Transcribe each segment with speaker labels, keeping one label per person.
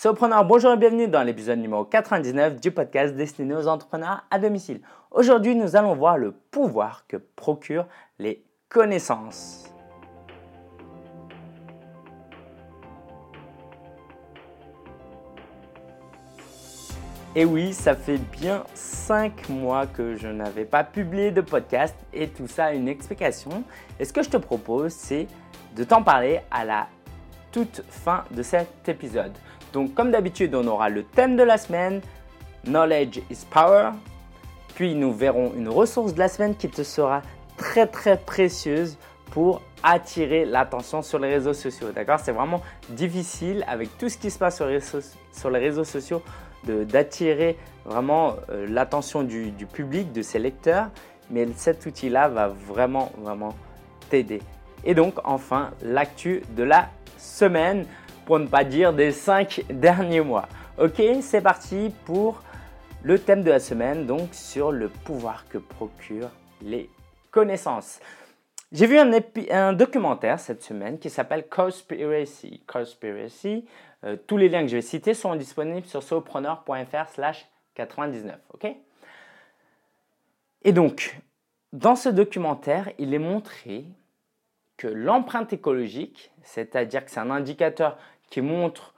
Speaker 1: Surpreneur, bonjour et bienvenue dans l'épisode numéro 99 du podcast destiné aux entrepreneurs à domicile. Aujourd'hui, nous allons voir le pouvoir que procurent les connaissances. Et oui, ça fait bien 5 mois que je n'avais pas publié de podcast et tout ça a une explication. Et ce que je te propose, c'est de t'en parler à la toute fin de cet épisode. Donc comme d'habitude, on aura le thème de la semaine, Knowledge is Power. Puis nous verrons une ressource de la semaine qui te sera très très précieuse pour attirer l'attention sur les réseaux sociaux. D'accord? C'est vraiment difficile avec tout ce qui se passe sur les réseaux, sociaux d'attirer vraiment euh, l'attention du, du public, de ses lecteurs. Mais cet outil-là va vraiment vraiment t'aider. Et donc enfin l'actu de la semaine pour ne pas dire des 5 derniers mois. Ok, c'est parti pour le thème de la semaine, donc sur le pouvoir que procurent les connaissances. J'ai vu un, documentaire cette semaine qui s'appelle Conspiracy. Conspiracy. Euh, tous les liens que je vais citer sont disponibles sur sopreneur.fr slash 99. Ok? Et donc, dans ce documentaire, il est montré que l'empreinte écologique, c'est-à-dire que c'est un indicateur qui montre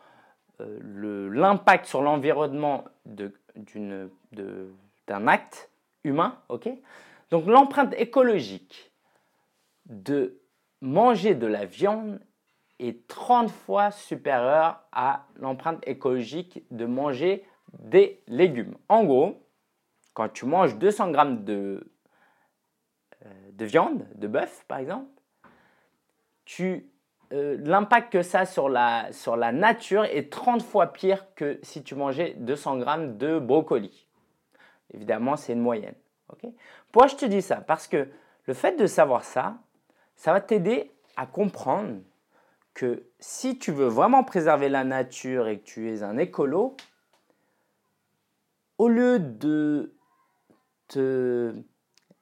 Speaker 1: euh, l'impact sur l'environnement d'un acte humain, Donc l'empreinte écologique de manger de la viande est 30 fois supérieure à l'empreinte écologique de manger des légumes. En gros, quand tu manges 200 grammes de, euh, de viande, de bœuf par exemple, tu euh, l'impact que ça sur la, sur la nature est 30 fois pire que si tu mangeais 200 grammes de brocoli. Évidemment, c'est une moyenne. Pourquoi je te dis ça? Parce que le fait de savoir ça, ça va t'aider à comprendre que si tu veux vraiment préserver la nature et que tu es un écolo, au lieu de te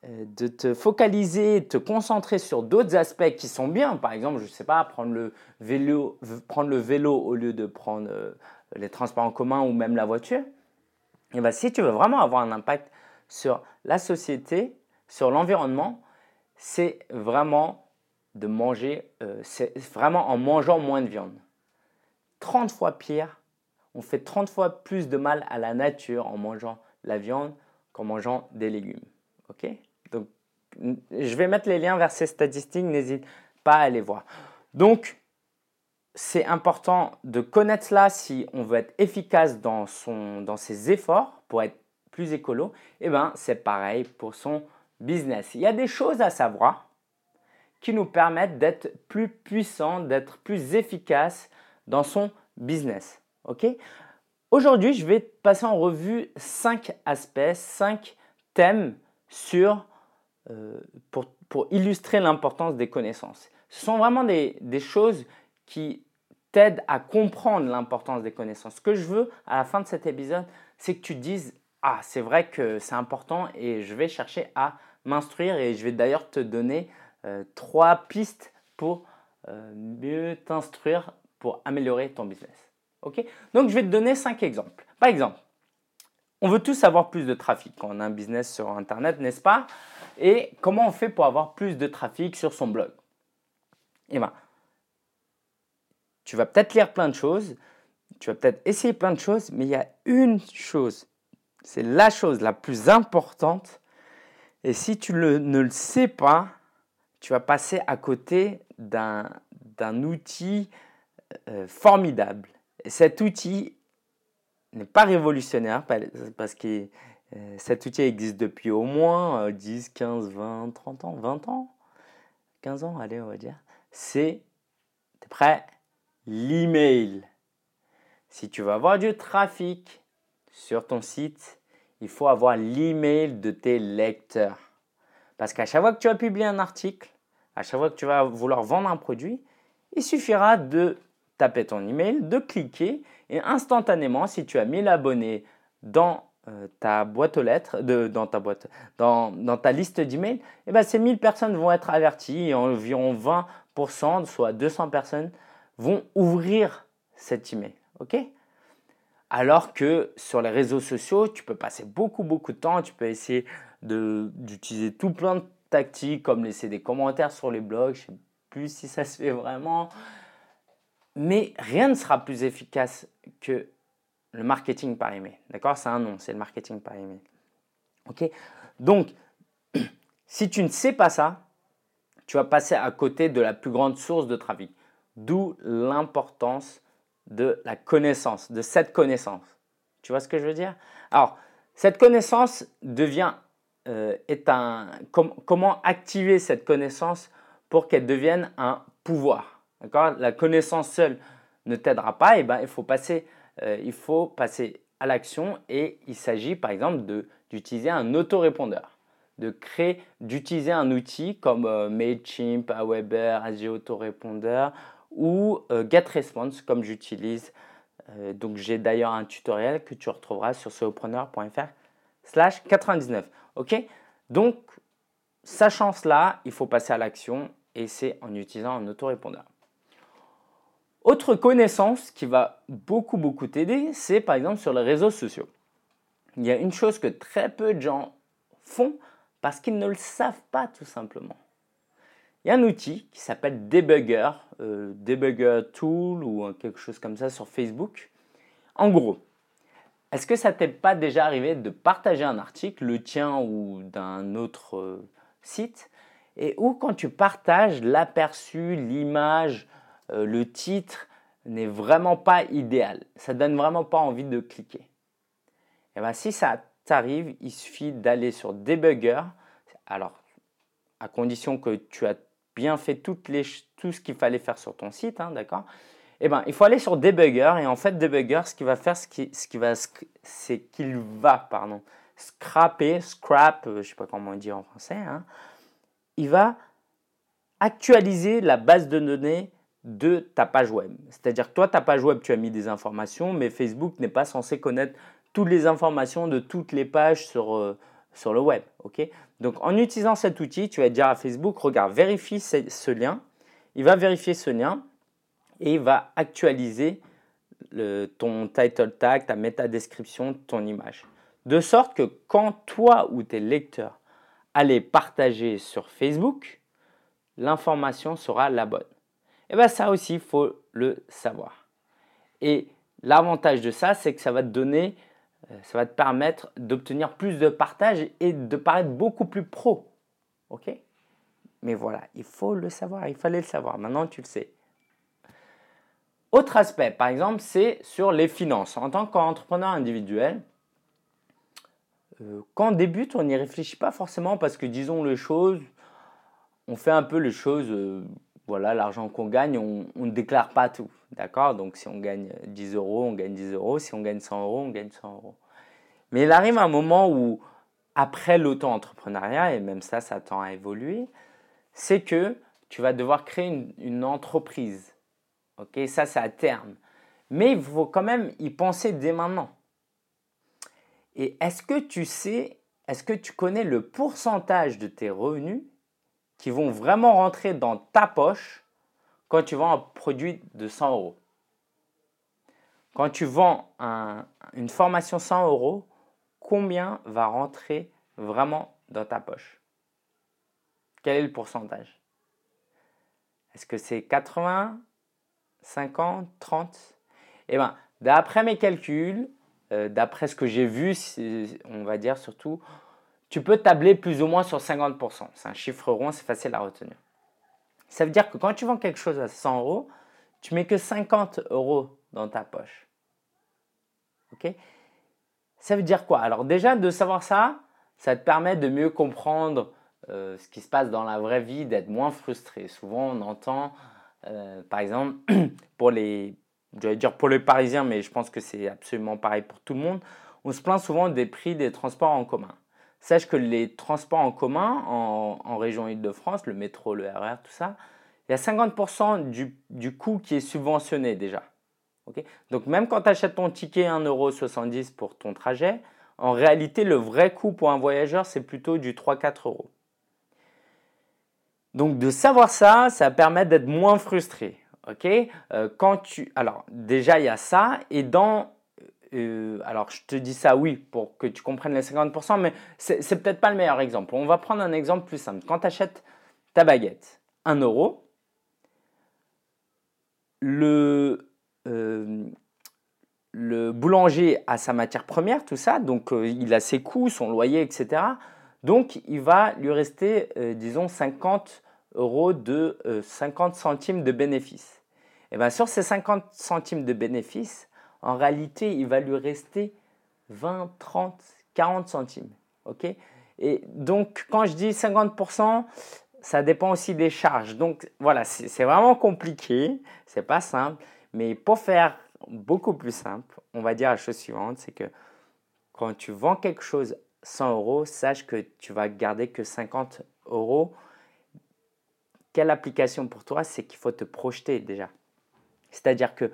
Speaker 1: de te focaliser, de te concentrer sur d'autres aspects qui sont bien. Par exemple, je ne sais pas, prendre le, vélo, prendre le vélo au lieu de prendre euh, les transports en commun ou même la voiture. Et bien, si tu veux vraiment avoir un impact sur la société, sur l'environnement, c'est vraiment de manger, euh, c'est vraiment en mangeant moins de viande. 30 fois pire, on fait 30 fois plus de mal à la nature en mangeant la viande qu'en mangeant des légumes. OK? Donc, je vais mettre les liens vers ces statistiques, n'hésite pas à les voir. Donc, c'est important de connaître cela si on veut être efficace dans, son, dans ses efforts pour être plus écolo. Et eh bien, c'est pareil pour son business. Il y a des choses à savoir qui nous permettent d'être plus puissants, d'être plus efficaces dans son business. Ok? Aujourd'hui, je vais passer en revue cinq aspects, cinq thèmes sur pour, pour, illustrer l'importance des connaissances. Ce sont vraiment des, des choses qui t'aident à comprendre l'importance des connaissances. Ce que je veux à la fin de cet épisode, c'est que tu dises Ah, c'est vrai que c'est important et je vais chercher à m'instruire et je vais d'ailleurs te donner euh, trois pistes pour euh, mieux t'instruire pour améliorer ton business. Ok? Donc je vais te donner cinq exemples. Par exemple, on veut tous avoir plus de trafic quand on a un business sur Internet, n'est-ce pas? Et comment on fait pour avoir plus de trafic sur son blog? Eh bien, tu vas peut-être lire plein de choses, tu vas peut-être essayer plein de choses, mais il y a une chose, c'est la chose la plus importante. Et si tu ne le sais pas, tu vas passer à côté d'un outil euh, formidable. Et cet outil, n'est pas révolutionnaire parce euh, cet outil existe depuis au moins 10, 15, 20, 30 ans, 20 ans, 15 ans, allez, on va dire. C'est, t'es prêt? L'email. Si tu veux avoir du trafic sur ton site, il faut avoir l'email de tes lecteurs. Parce qu'à chaque fois que tu vas publier un article, à chaque fois que tu vas vouloir vendre un produit, il suffira de taper ton email, de cliquer et instantanément, si tu as 1000 abonnés dans euh, ta boîte aux lettres, de, dans ta boîte, dans, dans ta liste d'emails, eh ben, ces 1000 personnes vont être averties et environ 20%, soit 200 personnes, vont ouvrir cet email. Ok? Alors que sur les réseaux sociaux, tu peux passer beaucoup, beaucoup de temps, tu peux essayer d'utiliser tout plein de tactiques comme laisser des commentaires sur les blogs, je ne sais plus si ça se fait vraiment. Mais rien ne sera plus efficace que le marketing par email. D'accord? C'est un nom, c'est le marketing par email. Ok? Donc, si tu ne sais pas ça, tu vas passer à côté de la plus grande source de trafic. D'où l'importance de la connaissance, de cette connaissance. Tu vois ce que je veux dire? Alors, cette connaissance devient euh, est un comment activer cette connaissance pour qu'elle devienne un pouvoir? D'accord? La connaissance seule ne t'aidera pas. Et eh ben, il faut passer, euh, il faut passer à l'action et il s'agit par exemple d'utiliser un autorépondeur de créer, d'utiliser un outil comme euh, Mailchimp, Aweber, Azure Autorépondeur ou euh, GetResponse comme j'utilise. Euh, donc j'ai d'ailleurs un tutoriel que tu retrouveras sur solopreneur.fr slash 99. Ok? Donc, sachant cela, il faut passer à l'action et c'est en utilisant un autorépondeur. Autre connaissance qui va beaucoup beaucoup t'aider, c'est par exemple sur les réseaux sociaux. Il y a une chose que très peu de gens font, parce qu'ils ne le savent pas tout simplement. Il y a un outil qui s'appelle Debugger, euh, Debugger Tool ou quelque chose comme ça sur Facebook. En gros, est-ce que ça t'est pas déjà arrivé de partager un article, le tien ou d'un autre euh, site, et où quand tu partages l'aperçu, l'image, euh, le titre n'est vraiment pas idéal, ça donne vraiment pas envie de cliquer. Et eh bien si ça arrive, il suffit d'aller sur Debugger. Alors, à condition que tu as bien fait tout ce qu'il fallait faire sur ton site, hein, d'accord? Eh ben, il faut aller sur Debugger et en fait, Debugger, ce qu'il va faire, ce va, c'est qu'il va, pardon, scraper, scrap, euh, je sais pas comment on dit en français, hein, il va actualiser la base de données de ta page web. C'est-à-dire que toi, ta page web, tu as mis des informations, mais Facebook n'est pas censé connaître toutes les informations de toutes les pages sur, euh, sur le web. ok? Donc en utilisant cet outil, tu vas dire à Facebook, regarde, vérifie ce, lien. Il va vérifier ce lien et il va actualiser ton title tag, ta méta description, ton image. De sorte que quand toi ou tes lecteurs allez partager sur Facebook, l'information sera la bonne. Et bien ça aussi, il faut le savoir. Et l'avantage de ça, c'est que ça va te donner euh, ça va te permettre d'obtenir plus de partage et de paraître beaucoup plus pro. Ok? Mais voilà, il faut le savoir, il fallait le savoir. Maintenant, tu le sais. Autre aspect, par exemple, c'est sur les finances. En tant qu'entrepreneur individuel, euh, quand on débute, on n'y réfléchit pas forcément parce que, disons les choses, on fait un peu les choses, euh, voilà, l'argent qu'on gagne, on ne déclare pas tout. D'accord? Donc si on gagne 10 euros, on gagne 10 euros. Si on gagne 100 euros, on gagne 100 euros. Mais il arrive un moment où, après l'auto-entrepreneuriat, et même ça, ça tend à évoluer, c'est que tu vas devoir créer une, entreprise. Ok, ça, c'est à terme. Mais il faut quand même y penser dès maintenant. Et est-ce que tu sais, est-ce que tu connais le pourcentage de tes revenus qui vont vraiment rentrer dans ta poche quand tu vends un produit de 100 euros. Quand tu vends une formation 100 euros, combien va rentrer vraiment dans ta poche? Quel est le pourcentage? Est-ce que c'est 80, 50, 30 Eh bien, d'après mes calculs, euh, d'après ce que j'ai vu, on va dire surtout, tu peux tabler plus ou moins sur 50%. C'est un chiffre rond, c'est facile à retenir. Ça veut dire que quand tu vends quelque chose à 100 euros, tu mets que 50 euros dans ta poche. Ok? Ça veut dire quoi? Alors déjà, de savoir ça, ça te permet de mieux comprendre euh, ce qui se passe dans la vraie vie, d'être moins frustré. Souvent, on entend, euh, par exemple, pour les, dire pour les Parisiens, mais je pense que c'est absolument pareil pour tout le monde, on se plaint souvent des prix des transports en commun. Sache que les transports en commun en, région Île-de-France, le métro, le RER, tout ça, il y a 50% du, coût qui est subventionné déjà. Donc même quand tu achètes ton ticket 1,70€ pour ton trajet, en réalité, le vrai coût pour un voyageur, c'est plutôt du 3-4 euros. Donc de savoir ça, ça permet d'être moins frustré. euh, quand tu... Alors déjà, il y a ça. Et dans euh, alors je te dis ça oui pour que tu comprennes les 50%, mais c'est peut-être pas le meilleur exemple. On va prendre un exemple plus simple. Quand tu achètes ta baguette, 1 euro, le, euh, le boulanger a sa matière première, tout ça, donc euh, il a ses coûts, son loyer, etc. Donc il va lui rester, disons, 50 euros de 50 centimes de bénéfice. Et bien sur ces 50 centimes de bénéfice, en réalité, il va lui rester 20, 30, 40 centimes. OK? Et donc, quand je dis 50%, ça dépend aussi des charges. Donc, voilà, c'est vraiment compliqué. C'est pas simple. Mais pour faire beaucoup plus simple, on va dire la chose suivante c'est que quand tu vends quelque chose 100 euros, sache que tu vas garder que 50 euros. Quelle application pour toi? C'est qu'il faut te projeter déjà. C'est-à-dire que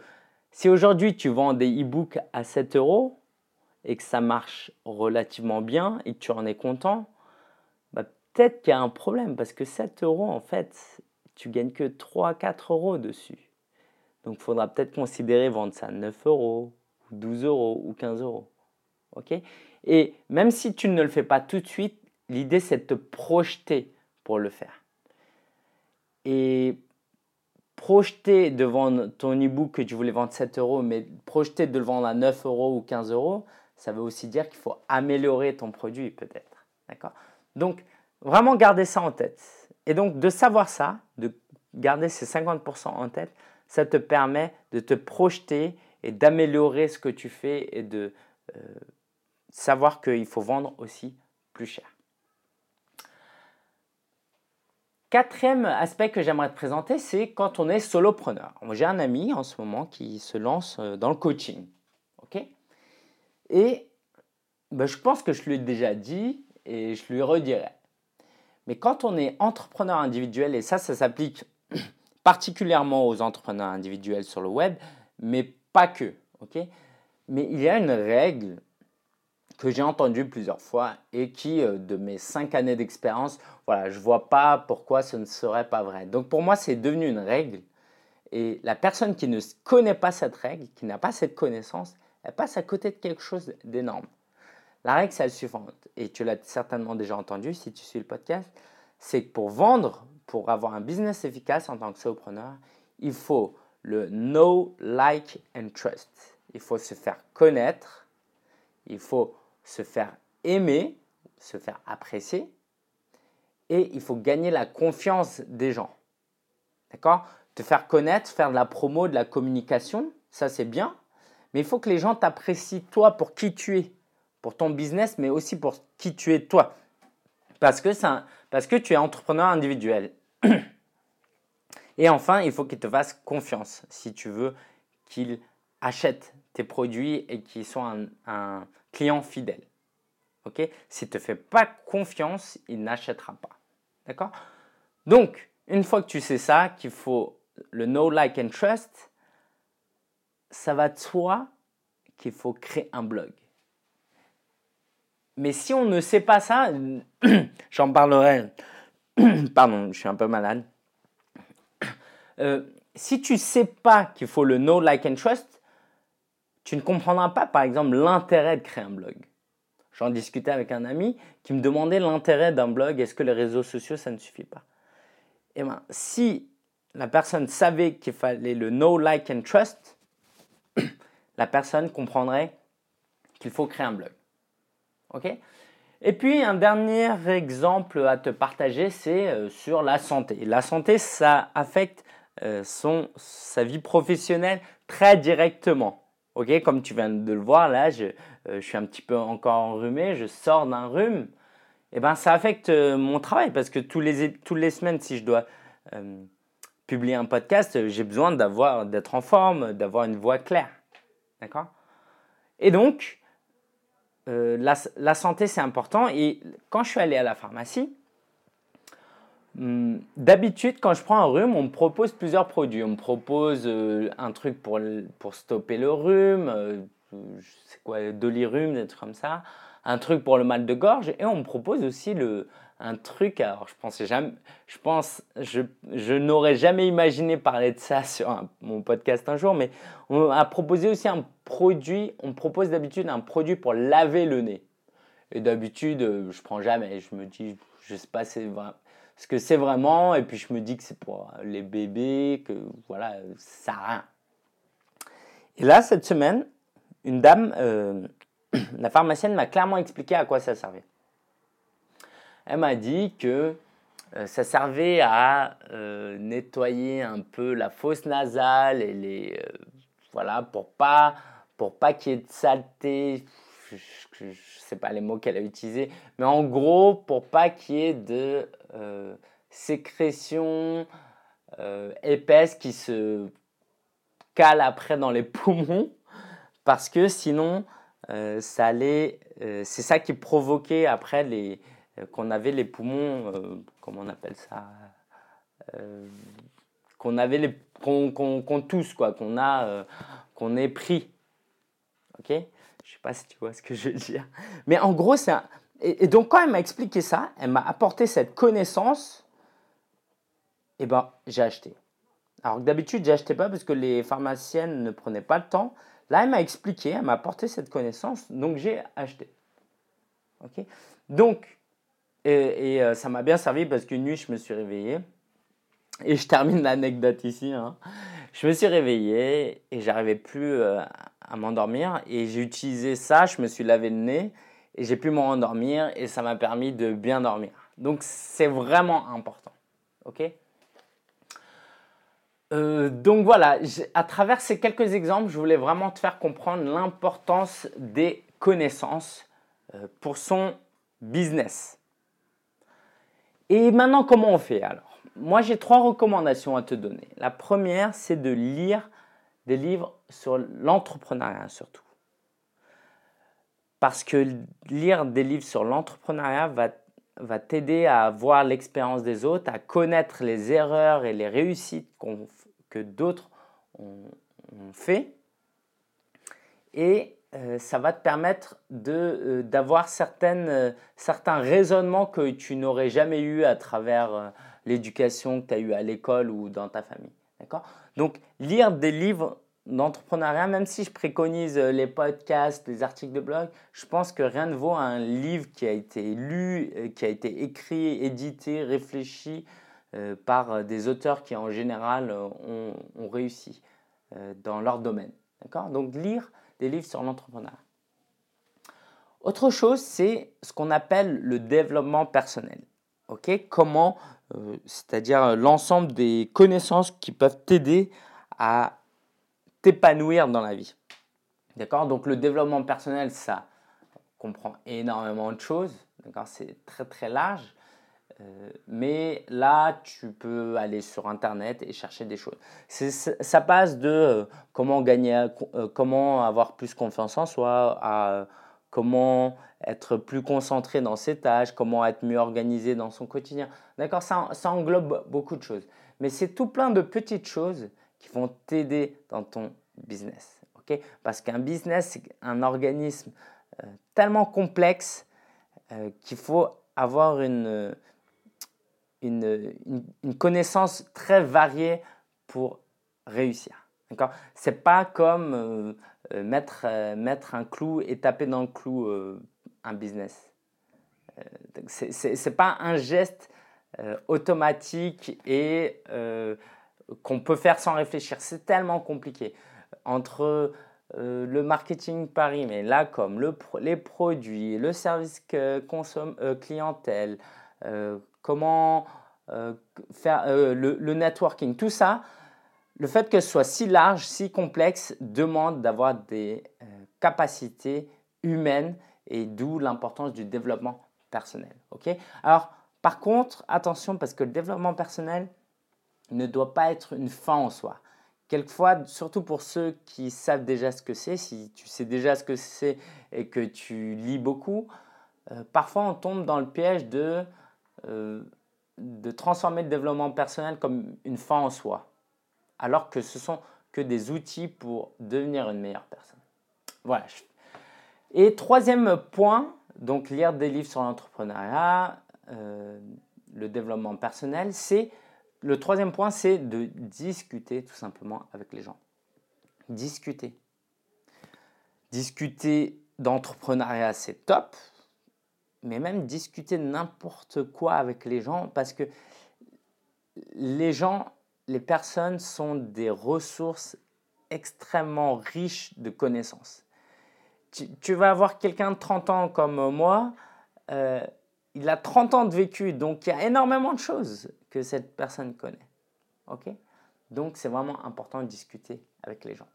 Speaker 1: si aujourd'hui tu vends des e-books à 7 euros et que ça marche relativement bien et que tu en es content, bah, peut-être qu'il y a un problème parce que 7 euros en fait, tu gagnes que 3-4 euros dessus. Donc il faudra peut-être considérer vendre ça à 9 euros, ou 12 euros ou 15 euros. ok? Et même si tu ne le fais pas tout de suite, l'idée c'est de te projeter pour le faire. Et projeter de vendre ton e-book que tu voulais vendre 7 euros, mais projeter de le vendre à 9 euros ou 15 euros, ça veut aussi dire qu'il faut améliorer ton produit peut-être. D'accord? Donc, vraiment garder ça en tête. Et donc, de savoir ça, de garder ces 50% en tête, ça te permet de te projeter et d'améliorer ce que tu fais et de euh, savoir qu'il faut vendre aussi plus cher. Quatrième aspect que j'aimerais te présenter, c'est quand on est solopreneur. J'ai un ami en ce moment qui se lance euh, dans le coaching. ok? Et ben, je pense que je lui ai déjà dit et je lui redirai. Mais quand on est entrepreneur individuel, et ça, ça s'applique particulièrement aux entrepreneurs individuels sur le web, mais pas que. ok? Mais il y a une règle que j'ai entendu plusieurs fois et qui, euh, de mes cinq années d'expérience, voilà, je ne vois pas pourquoi ce ne serait pas vrai. Donc pour moi, c'est devenu une règle. Et la personne qui ne connaît pas cette règle, qui n'a pas cette connaissance, elle passe à côté de quelque chose d'énorme. La règle, c'est la suivante, et tu l'as certainement déjà entendu si tu suis le podcast, c'est que pour vendre, pour avoir un business efficace en tant que solopreneur, il faut le know, like and trust. Il faut se faire connaître, il faut se faire aimer, se faire apprécier, et il faut gagner la confiance des gens. D'accord? Te faire connaître, faire de la promo, de la communication, ça c'est bien, mais il faut que les gens t'apprécient toi pour qui tu es, pour ton business, mais aussi pour qui tu es toi. Parce que, parce que tu es entrepreneur individuel. Et enfin, il faut qu'ils te fassent confiance si tu veux qu'ils achètent tes produits et qu'ils soient un client fidèle. Ok? S'il ne te fait pas confiance, il n'achètera pas. D'accord? Donc, une fois que tu sais ça, qu'il faut le know, like and trust, ça va de qu'il faut créer un blog. Mais si on ne sait pas ça, j'en parlerai. Pardon, je suis un peu malade. Euh, si tu sais pas qu'il faut le know, like and trust, tu ne comprendras pas, par exemple, l'intérêt de créer un blog. J'en discutais avec un ami qui me demandait l'intérêt d'un blog. Est-ce que les réseaux sociaux, ça ne suffit pas? Eh bien, si la personne savait qu'il fallait le know, like and trust, la personne comprendrait qu'il faut créer un blog. OK? Et puis, un dernier exemple à te partager, c'est euh, sur la santé. La santé, ça affecte euh, sa vie professionnelle très directement. Ok, comme tu viens de le voir, là, je, euh, suis un petit peu encore enrhumé, je sors d'un rhume. Eh ben, ça affecte euh, mon travail parce que tous les, toutes les semaines, si je dois euh, publier un podcast, j'ai besoin d'avoir, d'être en forme, d'avoir une voix claire. D'accord? Et donc, la, la, santé, c'est important. Et quand je suis allé à la pharmacie, d'habitude, quand je prends un rhume, on me propose plusieurs produits. On me propose euh, un truc pour, pour stopper le rhume, euh, c'est quoi, Dolirhume, des trucs comme ça, un truc pour le mal de gorge, et on me propose aussi le, un truc. Alors, je pensais jamais, je pense, je, je n'aurais jamais imaginé parler de ça sur mon podcast un jour, mais on a proposé aussi un produit. On propose d'habitude un produit pour laver le nez. Et d'habitude, euh, je prends jamais. Je me dis, je sais pas c'est ce que c'est vraiment. Et puis je me dis que c'est pour les bébés, que voilà, ça n'a rien. Et là, cette semaine, une dame, euh, la pharmacienne m'a clairement expliqué à quoi ça servait. Elle m'a dit que euh, ça servait à euh, nettoyer un peu la fosse nasale et les voilà pour pas pour pas qu'il y ait de saleté. Je ne sais pas les mots qu'elle a utilisés, mais en gros pour pas qu'il y ait de sécrétion épaisse qui se cale après dans les poumons parce que sinon euh, ça allait, euh, c'est ça qui provoquait après les, euh, qu'on avait les poumons, comment on appelle ça, qu'on avait les, qu'on, tousse quoi, qu'on a, qu'on est pris, ok? Je sais pas si tu vois ce que je veux dire, mais en gros c'est et, donc quand elle m'a expliqué ça, elle m'a apporté cette connaissance, et eh ben j'ai acheté. Alors d'habitude, j'achetais pas parce que les pharmaciennes ne prenaient pas le temps. Là, elle m'a expliqué, elle m'a apporté cette connaissance, donc j'ai acheté. Ok? Donc, et, euh, ça m'a bien servi parce qu'une nuit, je me suis réveillé. Et je termine l'anecdote ici. Hein. Je me suis réveillé et j'arrivais plus euh, à m'endormir. Et j'ai utilisé ça, je me suis lavé le nez et j'ai pu m'endormir et ça m'a permis de bien dormir. Donc, c'est vraiment important. Ok? Euh, donc voilà, à travers ces quelques exemples, je voulais vraiment te faire comprendre l'importance des connaissances euh, pour son business. Et maintenant, comment on fait alors? Moi, j'ai trois recommandations à te donner. La première, c'est de lire des livres sur l'entrepreneuriat surtout. Parce que lire des livres sur l'entrepreneuriat va va t'aider à voir l'expérience des autres, à connaître les erreurs et les réussites que d'autres ont, fait. Et euh, ça va te permettre euh, d'avoir euh, certains raisonnements que tu n'aurais jamais eu à travers l'éducation que tu as eue à l'école ou dans ta famille. Donc, lire des livres d'entrepreneuriat, même si je préconise euh, les podcasts, les articles de blog, je pense que rien ne vaut un livre qui a été lu, euh, qui a été écrit, édité, réfléchi euh, par des auteurs qui en général ont, réussi dans leur domaine. D'accord? Donc lire des livres sur l'entrepreneuriat. Autre chose, c'est ce qu'on appelle le développement personnel. Comment, c'est-à-dire l'ensemble des connaissances qui peuvent t'aider à dans la vie. D'accord? Donc le développement personnel, ça comprend énormément de choses. D'accord? C'est très très large. Euh, mais là, tu peux aller sur Internet et chercher des choses. Ça passe de euh, comment gagner, euh, comment avoir plus confiance en soi, à comment être plus concentré dans ses tâches, comment être mieux organisé dans son quotidien. D'accord? Ça, ça englobe beaucoup de choses. Mais c'est tout plein de petites choses qui vont t'aider dans ton business. ok? Parce qu'un business, c'est un organisme euh, tellement complexe euh, qu'il faut avoir une, une, une, connaissance très variée pour réussir. D'accord? C'est pas comme euh, mettre, mettre un clou et taper dans le clou un business. c'est pas un geste automatique et qu'on peut faire sans réfléchir. C'est tellement compliqué. Entre euh, le marketing Paris, mais là comme le, les produits, le service consomme, euh, clientèle, euh, comment faire le, networking, tout ça, le fait que ce soit si large, si complexe, demande d'avoir des capacités humaines et d'où l'importance du développement personnel. ok? Alors, par contre, attention parce que le développement personnel, ne doit pas être une fin en soi. Quelquefois, surtout pour ceux qui savent déjà ce que c'est, si tu sais déjà ce que c'est et que tu lis beaucoup, euh, parfois on tombe dans le piège de, euh, de transformer le développement personnel comme une fin en soi, alors que ce sont que des outils pour devenir une meilleure personne. Voilà. Et troisième point, donc lire des livres sur l'entrepreneuriat, euh, le développement personnel, c'est le troisième point, c'est de discuter tout simplement avec les gens. Discuter. Discuter d'entrepreneuriat, c'est top, mais même discuter n'importe quoi avec les gens, parce que les gens, les personnes sont des ressources extrêmement riches de connaissances. Tu, vas avoir quelqu'un de 30 ans comme moi, euh, il a 30 ans de vécu, donc il y a énormément de choses cette personne connaît. Ok? Donc c'est vraiment important de discuter avec les gens.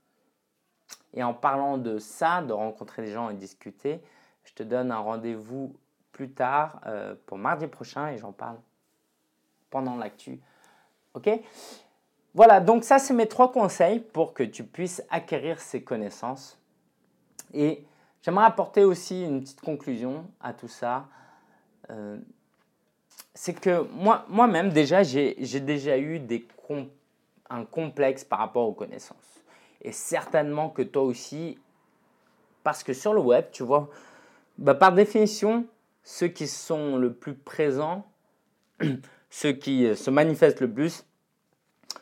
Speaker 1: Et en parlant de ça, de rencontrer des gens et discuter, je te donne un rendez-vous plus tard euh, pour mardi prochain et j'en parle pendant l'actu. Ok? Voilà, donc ça c'est mes trois conseils pour que tu puisses acquérir ces connaissances. Et j'aimerais apporter aussi une petite conclusion à tout ça. Euh, c'est que moi, moi-même, déjà, j'ai, déjà eu des un complexe par rapport aux connaissances. Et certainement que toi aussi, parce que sur le web, tu vois, bah, par définition, ceux qui sont le plus présents, ceux qui euh, se manifestent le plus,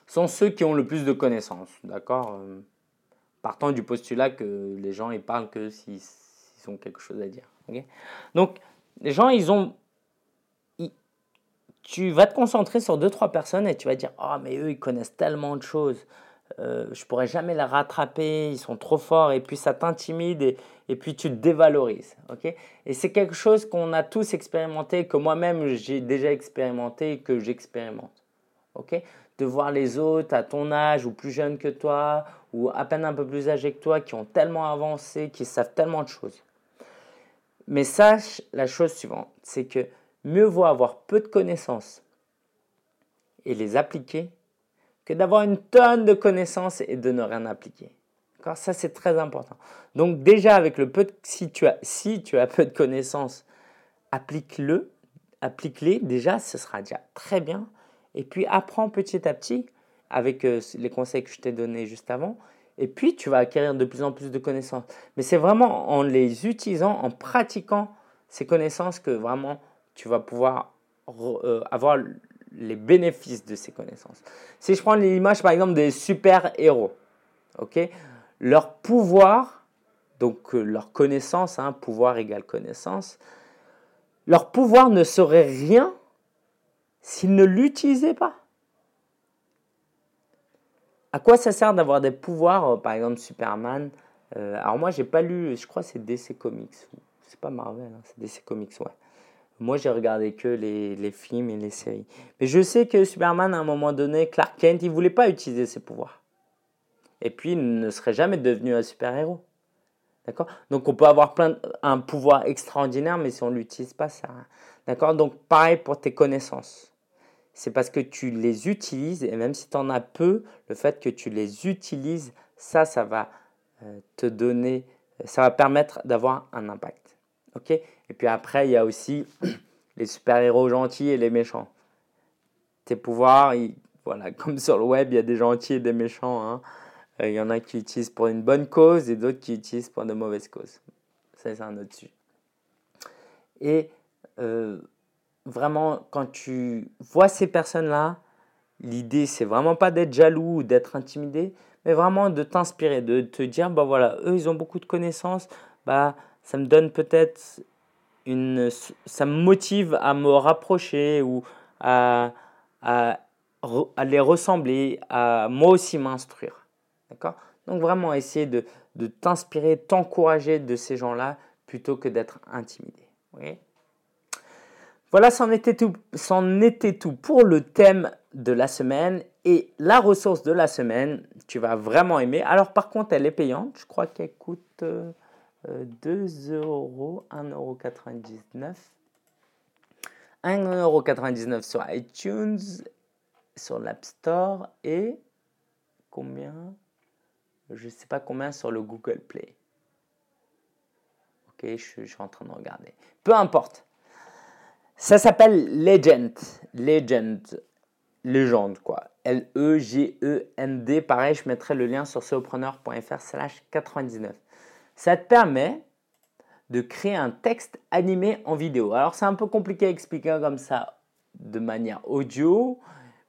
Speaker 1: sont ceux qui ont le plus de connaissances. D'accord euh, Partant du postulat que les gens ils parlent que s'ils, ont quelque chose à dire. Donc, les gens, ils ont tu vas te concentrer sur deux, trois personnes et tu vas dire Oh, mais eux, ils connaissent tellement de choses. Euh, je pourrais jamais les rattraper, ils sont trop forts. Et puis ça t'intimide et, et, puis tu te dévalorises. ok? Et c'est quelque chose qu'on a tous expérimenté, que moi-même j'ai déjà expérimenté et que j'expérimente. ok? De voir les autres à ton âge ou plus jeunes que toi ou à peine un peu plus âgés que toi qui ont tellement avancé, qui savent tellement de choses. Mais sache la chose suivante, c'est que mieux vaut avoir peu de connaissances et les appliquer que d'avoir une tonne de connaissances et de ne rien appliquer. Ça, c'est très important. Donc déjà, avec le peu si, tu as, si tu as peu de connaissances, applique-le, applique-les. Déjà, ce sera déjà très bien. Et puis, apprends petit à petit avec euh, les conseils que je t'ai donnés juste avant. Et puis, tu vas acquérir de plus en plus de connaissances. Mais c'est vraiment en les utilisant, en pratiquant ces connaissances que vraiment tu vas pouvoir euh, avoir les bénéfices de ces connaissances. Si je prends l'image par exemple des super-héros, ok, leur pouvoir, donc euh, leur connaissance, hein, pouvoir égale connaissance, leur pouvoir ne serait rien s'ils ne l'utilisaient pas. À quoi ça sert d'avoir des pouvoirs, euh, par exemple Superman Alors moi j'ai pas lu, je crois c'est DC Comics, c'est pas Marvel, hein, c'est DC Comics, ouais. Moi, j'ai regardé que les, films et les séries. Mais je sais que Superman, à un moment donné, Clark Kent, il voulait pas utiliser ses pouvoirs. Et puis, il ne serait jamais devenu un super-héros. D'accord? Donc, on peut avoir plein un pouvoir extraordinaire, mais si on l'utilise pas, ça. D'accord? Donc, pareil pour tes connaissances. C'est parce que tu les utilises, et même si tu en as peu, le fait que tu les utilises, ça, ça va euh, te donner, ça va permettre d'avoir un impact. Ok Et puis après, il y a aussi les super-héros gentils et les méchants. Tes pouvoirs, voilà, comme sur le web, il y a des gentils et des méchants. Hein. Euh, il y en a qui utilisent pour une bonne cause et d'autres qui utilisent pour de mauvaises causes. Ça, c'est un autre sujet. Et euh, vraiment, quand tu vois ces personnes-là, l'idée, c'est vraiment pas d'être jaloux ou d'être intimidé, mais vraiment de t'inspirer, de te dire, bah voilà, eux, ils ont beaucoup de connaissances, bah ça me donne peut-être une. Ça me motive à me rapprocher ou à, à, les ressembler, à moi aussi m'instruire. D'accord? Donc vraiment essayer de, de t'inspirer, t'encourager de ces gens-là plutôt que d'être intimidé. voilà, c'en était, tout, c'en était tout pour le thème de la semaine. Et la ressource de la semaine, tu vas vraiment aimer. Alors par contre, elle est payante. Je crois qu'elle coûte... Euh, 2 euros, 1,99 euros. 1,99€ sur iTunes, sur l'App Store et combien? Je ne sais pas combien sur le Google Play. Ok, je, je, suis en train de regarder. Peu importe. Ça s'appelle Legend. Legend. Légende, quoi. L-E-G-E-N-D. Pareil, je mettrai le lien sur solopreneur.fr slash 99. Ça te permet de créer un texte animé en vidéo. Alors c'est un peu compliqué à expliquer comme ça de manière audio,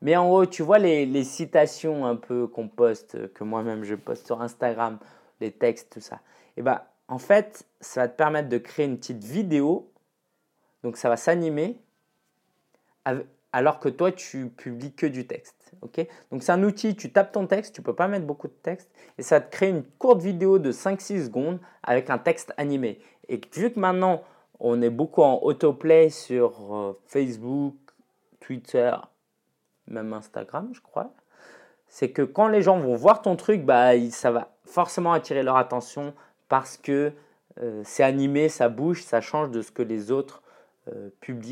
Speaker 1: mais en gros, tu vois les, citations un peu qu'on poste, que moi-même je poste sur Instagram, les textes, tout ça. Et eh ben, en fait, ça va te permettre de créer une petite vidéo. Donc ça va s'animer alors que toi, tu publies que du texte. ok? Donc c'est un outil, tu tapes ton texte, tu ne peux pas mettre beaucoup de texte, et ça te créer une courte vidéo de 5-6 secondes avec un texte animé. Et vu que maintenant, on est beaucoup en autoplay sur euh, Facebook, Twitter, même Instagram, je crois, c'est que quand les gens vont voir ton truc, bah, ça va forcément attirer leur attention parce que euh, c'est animé, ça bouge, ça change de ce que les autres euh,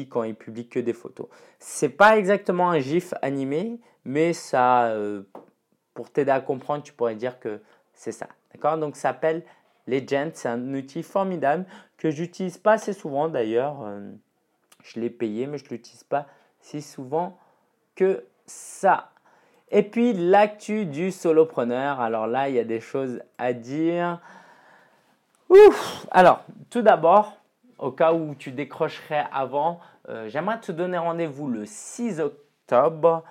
Speaker 1: quand ils publient que des photos. C'est pas exactement un GIF animé, mais ça, euh, pour t'aider à comprendre, tu pourrais dire que c'est ça. D'accord? Donc ça s'appelle Legend, c'est un outil formidable que j'utilise pas assez souvent d'ailleurs. je l'ai payé, mais je l'utilise pas si souvent que ça. Et puis l'actu du solopreneur. Alors là, il y a des choses à dire. Ouf Alors, tout d'abord, au cas où tu décrocherais avant, euh, j'aimerais te donner rendez-vous le 6 octobre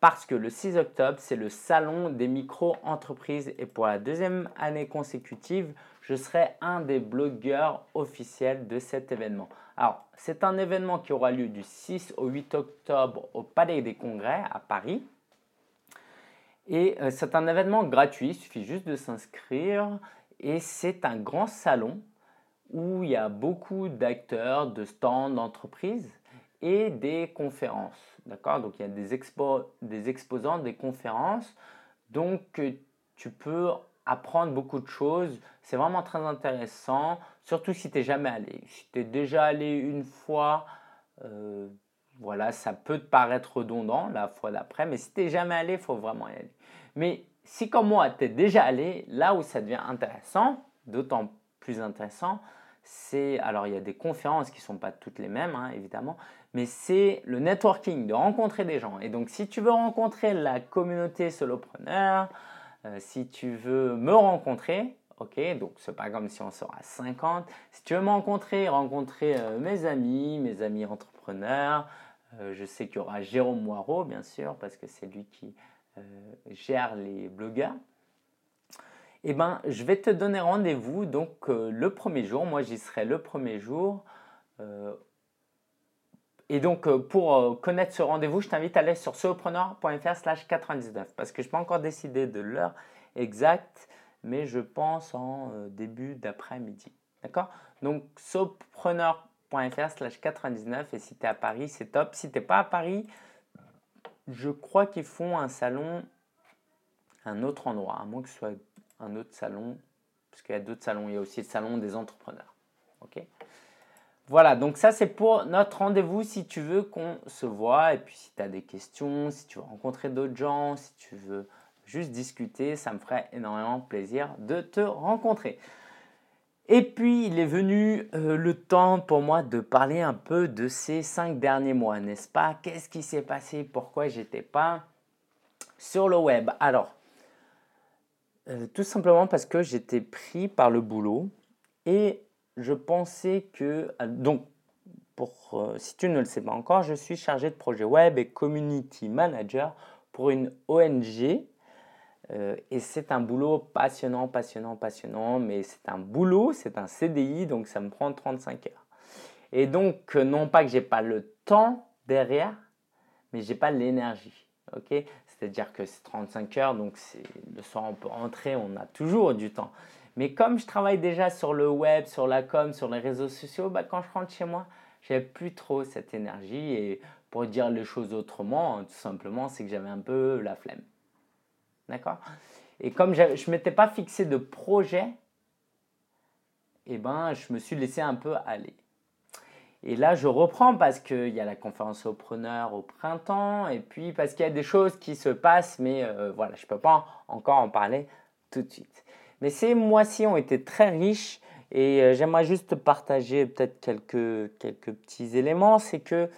Speaker 1: parce que le 6 octobre, c'est le salon des micro-entreprises et pour la deuxième année consécutive, je serai un des blogueurs officiels de cet événement. Alors, c'est un événement qui aura lieu du 6 au 8 octobre au Palais des Congrès à Paris. Et euh, c'est un événement gratuit, il suffit juste de s'inscrire. Et c'est un grand salon où il y a beaucoup d'acteurs, de stands d'entreprises et des conférences. D'accord? Donc il y a des, exposants, des conférences. Donc euh, tu peux apprendre beaucoup de choses. C'est vraiment très intéressant, surtout si tu n'es jamais allé. Si tu es déjà allé une fois, euh, voilà, ça peut te paraître redondant la fois d'après, mais si tu n'es jamais allé, il faut vraiment y aller. Mais si comme moi, tu es déjà allé, là où ça devient intéressant, d'autant plus intéressant, c'est, alors il y a des conférences qui sont pas toutes les mêmes, hein, évidemment, mais c'est le networking, de rencontrer des gens. Et donc si tu veux rencontrer la communauté solopreneur, euh, si tu veux me rencontrer, ok, donc c'est pas comme si on sera 50. Si tu veux me rencontrer, rencontrer euh, mes amis, mes amis entrepreneurs, euh, je sais qu'il y aura Jérôme Moirot, bien sûr, parce que c'est lui qui gère les blogueurs. Eh ben, je vais te donner rendez-vous donc le premier jour. Moi, j'y serai le premier jour et donc, euh, pour euh, connaître ce rendez-vous, je t'invite à aller sur solopreneur.fr slash 99 parce que je n'ai pas encore décidé de l'heure exacte, mais je pense en euh, début d'après-midi. D'accord? Donc, solopreneur.fr slash 99 et si tu es à Paris, c'est top. Si tu n'es pas à Paris, je crois qu'ils font un salon un autre endroit, à moins que ce soit un autre salon, parce qu'il y a d'autres salons. Il y a aussi le salon des entrepreneurs. OK? Voilà, donc ça c'est pour notre rendez-vous si tu veux qu'on se voit et puis si tu as des questions, si tu veux rencontrer d'autres gens, si tu veux juste discuter, ça me ferait énormément plaisir de te rencontrer. Et puis il est venu euh, le temps pour moi de parler un peu de ces cinq derniers mois, n'est-ce pas? Qu'est-ce qui s'est passé? Pourquoi j'étais pas sur le web? Alors, euh, tout simplement parce que j'étais pris par le boulot et je pensais que... Euh, donc, euh, si tu ne le sais pas encore, je suis chargé de projet web et community manager pour une ONG. Et c'est un boulot passionnant, passionnant, passionnant, mais c'est un boulot, c'est un CDI, donc ça me prend 35 heures. Et donc, non pas que j'ai pas le temps derrière, mais j'ai pas l'énergie. ok? C'est-à-dire que c'est 35 heures, donc le soir on peut rentrer, on a toujours du temps. Mais comme je travaille déjà sur le web, sur la com, sur les réseaux sociaux, bah, quand je rentre chez moi, j'avais plus trop cette énergie. Et pour dire les choses autrement, tout simplement, c'est que j'avais un peu la flemme. D'accord? Et comme je ne m'étais pas fixé de projet, eh ben, je me suis laissé un peu aller. Et là, je reprends parce qu'il y a la conférence aux preneurs au printemps, et puis parce qu'il y a des choses qui se passent, mais euh, voilà, je ne peux pas encore en parler tout de suite. Mais ces mois-ci ont été très riches et euh, j'aimerais juste partager peut-être quelques, quelques petits éléments. C'est que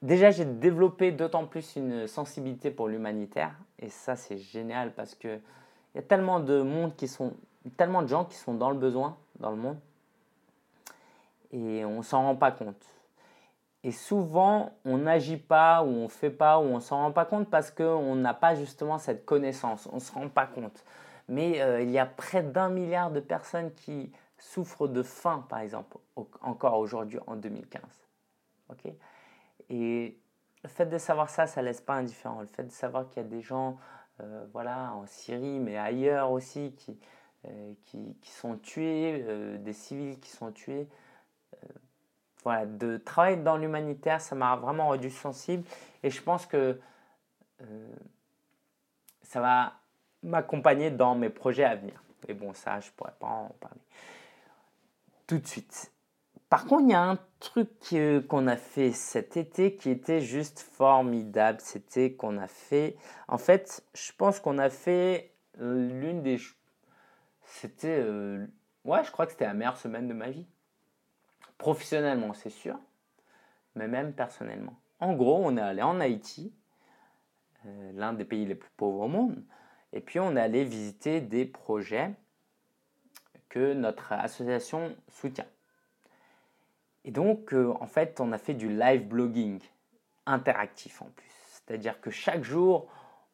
Speaker 1: déjà, j'ai développé d'autant plus une sensibilité pour l'humanitaire et ça, c'est génial parce qu'il y a tellement de monde qui sont, tellement de gens qui sont dans le besoin dans le monde. Et on s'en rend pas compte. Et souvent, on n'agit pas ou on fait pas ou on s'en rend pas compte parce qu'on n'a pas justement cette connaissance, on ne se rend pas compte. Mais euh, il y a près d'un milliard de personnes qui souffrent de faim, par exemple, encore aujourd'hui en 2015. ok? Et le fait de savoir ça, ça ne laisse pas indifférent. Le fait de savoir qu'il y a des gens euh, voilà, en Syrie, mais ailleurs aussi, qui, euh, qui, qui, sont tués, des civils qui sont tués, voilà, de travailler dans l'humanitaire, ça m'a vraiment rendu sensible et je pense que euh, ça va m'accompagner dans mes projets à venir. Mais bon, ça, je ne pourrais pas en parler tout de suite. Par contre, il y a un truc qu'on a fait cet été qui était juste formidable. C'était qu'on a fait. En fait, je pense qu'on a fait l'une des. C'était. Euh, ouais, je crois que c'était la meilleure semaine de ma vie. Professionnellement, c'est sûr, mais même personnellement. En gros, on est allé en Haïti, euh, l'un des pays les plus pauvres au monde, et puis on est allé visiter des projets que notre association soutient. Et donc, euh, en fait, on a fait du live blogging interactif en plus. C'est-à-dire que chaque jour,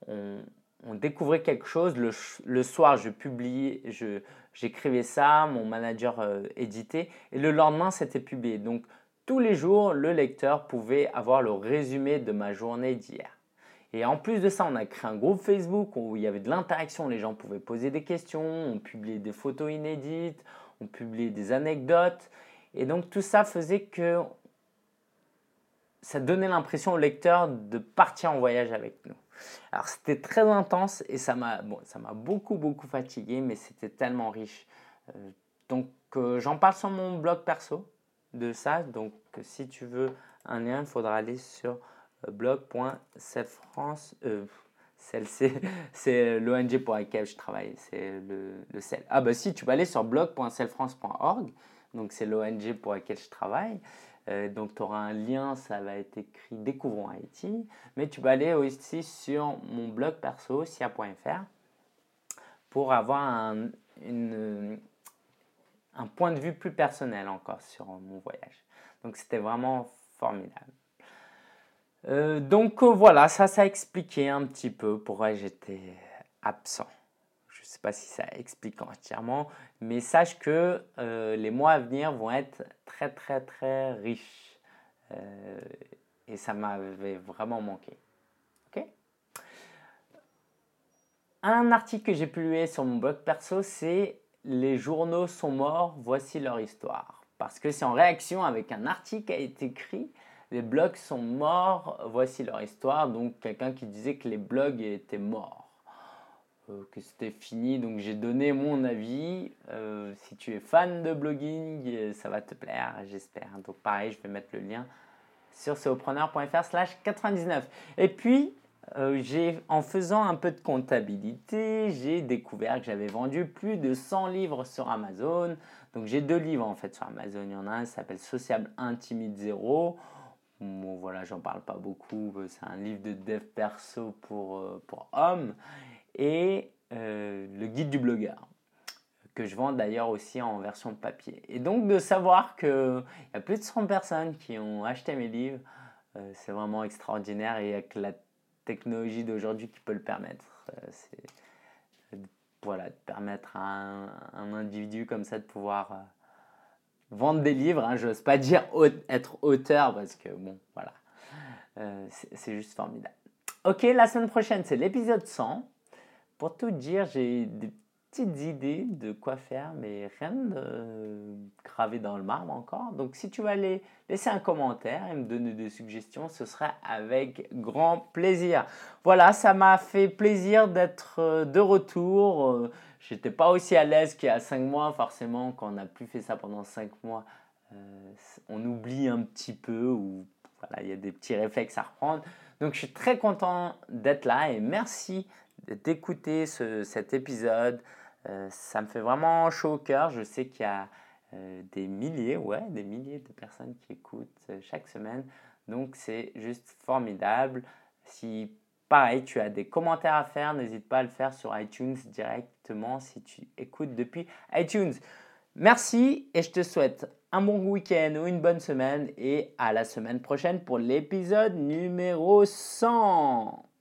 Speaker 1: on, découvrait quelque chose. Le, soir, je publiais, j'écrivais ça, mon manager euh, éditait, et le lendemain, c'était publié. Donc, tous les jours, le lecteur pouvait avoir le résumé de ma journée d'hier. Et en plus de ça, on a créé un groupe Facebook où il y avait de l'interaction. Les gens pouvaient poser des questions, on publiait des photos inédites, on publiait des anecdotes. Et donc tout ça faisait que ça donnait l'impression au lecteur de partir en voyage avec nous. Alors c'était très intense et ça m'a bon, beaucoup beaucoup fatigué, mais c'était tellement riche. Euh, donc euh, j'en parle sur mon blog perso de ça. Donc si tu veux un lien, il faudra aller sur euh, blog.selfrance. c'est l'ONG pour laquelle je travaille, c'est le, le. Ah bah si, tu peux aller sur blog.selfrance.org, donc c'est l'ONG pour laquelle je travaille. Euh, donc, tu auras un lien, ça va être écrit Découvrons Haïti. Mais tu peux aller aussi sur mon blog perso, sia.fr, pour avoir un, point de vue plus personnel encore sur mon voyage. Donc, c'était vraiment formidable. Euh, donc euh, voilà, ça, ça a expliqué un petit peu pourquoi j'étais absent pas si ça explique entièrement, mais sache que euh, les mois à venir vont être très très très riches. Euh, et ça m'avait vraiment manqué. Ok? Un article que j'ai publié sur mon blog perso, c'est Les journaux sont morts, voici leur histoire. Parce que c'est en réaction avec un article qui a été écrit Les blogs sont morts, voici leur histoire. Donc quelqu'un qui disait que les blogs étaient morts. Euh, que c'était fini. Donc j'ai donné mon avis. Euh, si tu es fan de blogging, euh, ça va te plaire, j'espère. Donc pareil, je vais mettre le lien sur ceopreneur.fr slash 99. Et puis, en faisant un peu de comptabilité, j'ai découvert que j'avais vendu plus de 100 livres sur Amazon. Donc j'ai deux livres en fait sur Amazon. Il y en a un qui s'appelle Sociable Intimide Zéro. Bon, voilà, j'en parle pas beaucoup. C'est un livre de dev perso pour, pour hommes et euh, le guide du blogueur que je vends d'ailleurs aussi en version papier. Et donc de savoir qu'il y a plus de 100 personnes qui ont acheté mes livres, euh, c'est vraiment extraordinaire et avec la technologie d'aujourd'hui qui peut le permettre. Euh, c'est voilà, de permettre à un, individu comme ça de pouvoir vendre des livres. Hein. Je n'ose pas dire être auteur parce que bon, voilà, c'est juste formidable. Ok, la semaine prochaine c'est l'épisode 100. Pour tout dire, j'ai des petites idées de quoi faire, mais rien de gravé dans le marbre encore. Donc si tu vas aller laisser un commentaire et me donner des suggestions, ce sera avec grand plaisir. Voilà, ça m'a fait plaisir d'être euh, de retour. Euh, j'étais pas aussi à l'aise qu'il y a 5 mois, forcément, quand on n'a plus fait ça pendant 5 mois. Euh, on oublie un petit peu ou voilà, il y a des petits réflexes à reprendre. Donc je suis très content d'être là et merci d'écouter cet épisode. Euh, ça me fait vraiment chaud au cœur. Je sais qu'il y a euh, des milliers, ouais, des milliers de personnes qui écoutent euh, chaque semaine. Donc c'est juste formidable. Si pareil, tu as des commentaires à faire, n'hésite pas à le faire sur iTunes directement si tu écoutes depuis iTunes. Merci et je te souhaite un bon week-end ou une bonne semaine et à la semaine prochaine pour l'épisode numéro 100.